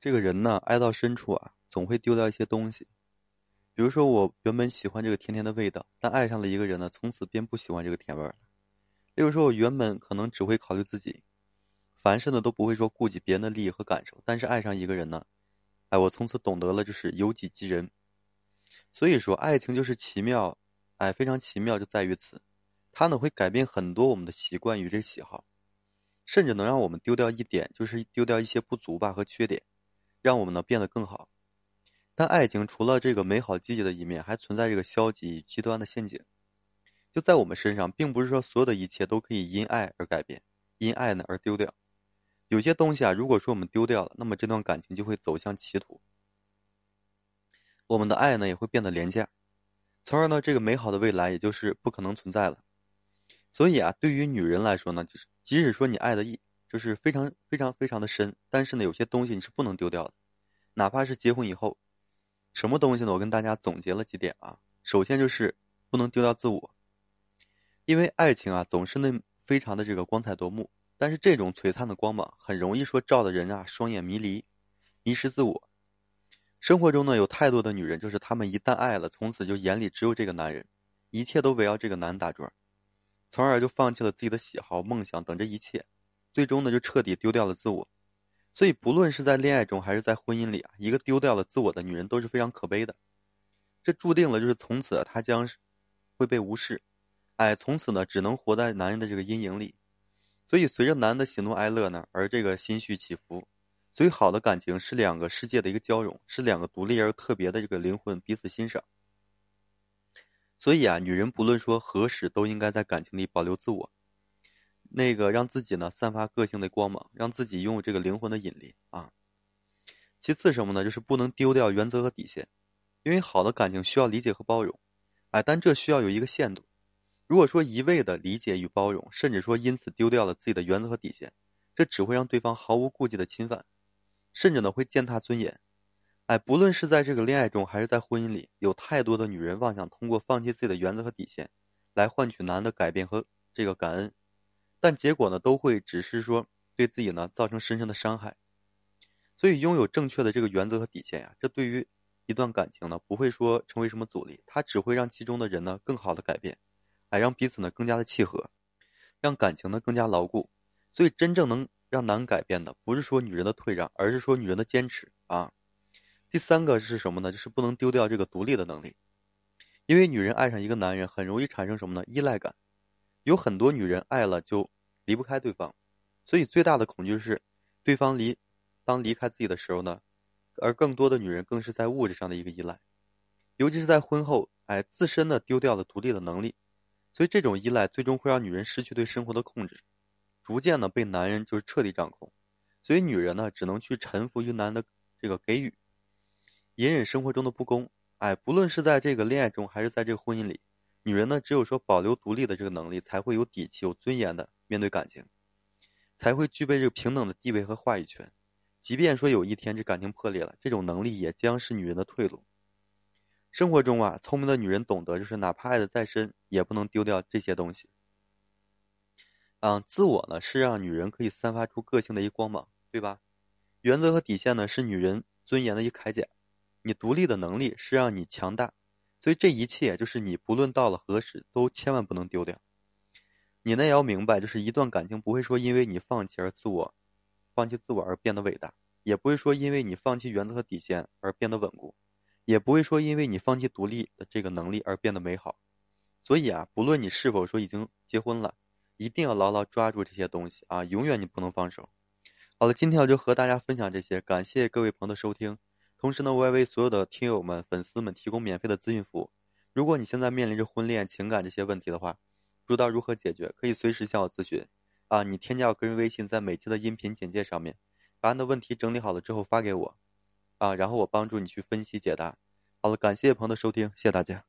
这个人呢，爱到深处啊，总会丢掉一些东西。比如说，我原本喜欢这个甜甜的味道，但爱上了一个人呢，从此便不喜欢这个甜味儿了。例如说，我原本可能只会考虑自己，凡事呢都不会说顾及别人的利益和感受，但是爱上一个人呢，哎，我从此懂得了就是由己及人。所以说，爱情就是奇妙，哎，非常奇妙就在于此，它呢会改变很多我们的习惯与这喜好，甚至能让我们丢掉一点，就是丢掉一些不足吧和缺点。让我们呢变得更好，但爱情除了这个美好积极的一面，还存在这个消极极端的陷阱。就在我们身上，并不是说所有的一切都可以因爱而改变，因爱呢而丢掉。有些东西啊，如果说我们丢掉了，那么这段感情就会走向歧途，我们的爱呢也会变得廉价，从而呢这个美好的未来也就是不可能存在了。所以啊，对于女人来说呢，就是即使说你爱的一。就是非常非常非常的深，但是呢，有些东西你是不能丢掉的，哪怕是结婚以后，什么东西呢？我跟大家总结了几点啊。首先就是不能丢掉自我，因为爱情啊总是那非常的这个光彩夺目，但是这种璀璨的光芒很容易说照的人啊双眼迷离，迷失自我。生活中呢有太多的女人，就是她们一旦爱了，从此就眼里只有这个男人，一切都围绕这个男人打转，从而就放弃了自己的喜好、梦想等这一切。最终呢，就彻底丢掉了自我，所以不论是在恋爱中还是在婚姻里啊，一个丢掉了自我的女人都是非常可悲的。这注定了就是从此她将会被无视，哎，从此呢只能活在男人的这个阴影里。所以随着男人的喜怒哀乐呢，而这个心绪起伏。最好的感情是两个世界的一个交融，是两个独立而特别的这个灵魂彼此欣赏。所以啊，女人不论说何时都应该在感情里保留自我。那个让自己呢散发个性的光芒，让自己拥有这个灵魂的引力啊。其次什么呢？就是不能丢掉原则和底线，因为好的感情需要理解和包容，哎，但这需要有一个限度。如果说一味的理解与包容，甚至说因此丢掉了自己的原则和底线，这只会让对方毫无顾忌的侵犯，甚至呢会践踏尊严。哎，不论是在这个恋爱中还是在婚姻里，有太多的女人妄想通过放弃自己的原则和底线，来换取男的改变和这个感恩。但结果呢，都会只是说对自己呢造成深深的伤害。所以，拥有正确的这个原则和底线呀，这对于一段感情呢，不会说成为什么阻力，它只会让其中的人呢更好的改变，哎，让彼此呢更加的契合，让感情呢更加牢固。所以，真正能让男改变的，不是说女人的退让，而是说女人的坚持啊。第三个是什么呢？就是不能丢掉这个独立的能力，因为女人爱上一个男人，很容易产生什么呢？依赖感。有很多女人爱了就离不开对方，所以最大的恐惧是对方离当离开自己的时候呢，而更多的女人更是在物质上的一个依赖，尤其是在婚后，哎，自身呢丢掉了独立的能力，所以这种依赖最终会让女人失去对生活的控制，逐渐呢被男人就是彻底掌控，所以女人呢只能去臣服于男的这个给予，隐忍生活中的不公，哎，不论是在这个恋爱中还是在这个婚姻里。女人呢，只有说保留独立的这个能力，才会有底气、有尊严的面对感情，才会具备这个平等的地位和话语权。即便说有一天这感情破裂了，这种能力也将是女人的退路。生活中啊，聪明的女人懂得，就是哪怕爱的再深，也不能丢掉这些东西。嗯，自我呢是让女人可以散发出个性的一光芒，对吧？原则和底线呢是女人尊严的一铠甲。你独立的能力是让你强大。所以这一切就是你不论到了何时都千万不能丢掉。你呢也要明白，就是一段感情不会说因为你放弃而自我，放弃自我而变得伟大，也不会说因为你放弃原则和底线而变得稳固，也不会说因为你放弃独立的这个能力而变得美好。所以啊，不论你是否说已经结婚了，一定要牢牢抓住这些东西啊，永远你不能放手。好了，今天我就和大家分享这些，感谢各位朋友的收听。同时呢，我也为所有的听友们、粉丝们提供免费的咨询服务。如果你现在面临着婚恋、情感这些问题的话，不知道如何解决，可以随时向我咨询。啊，你添加我个人微信，在每期的音频简介上面，把你的问题整理好了之后发给我，啊，然后我帮助你去分析解答。好了，感谢朋友的收听，谢谢大家。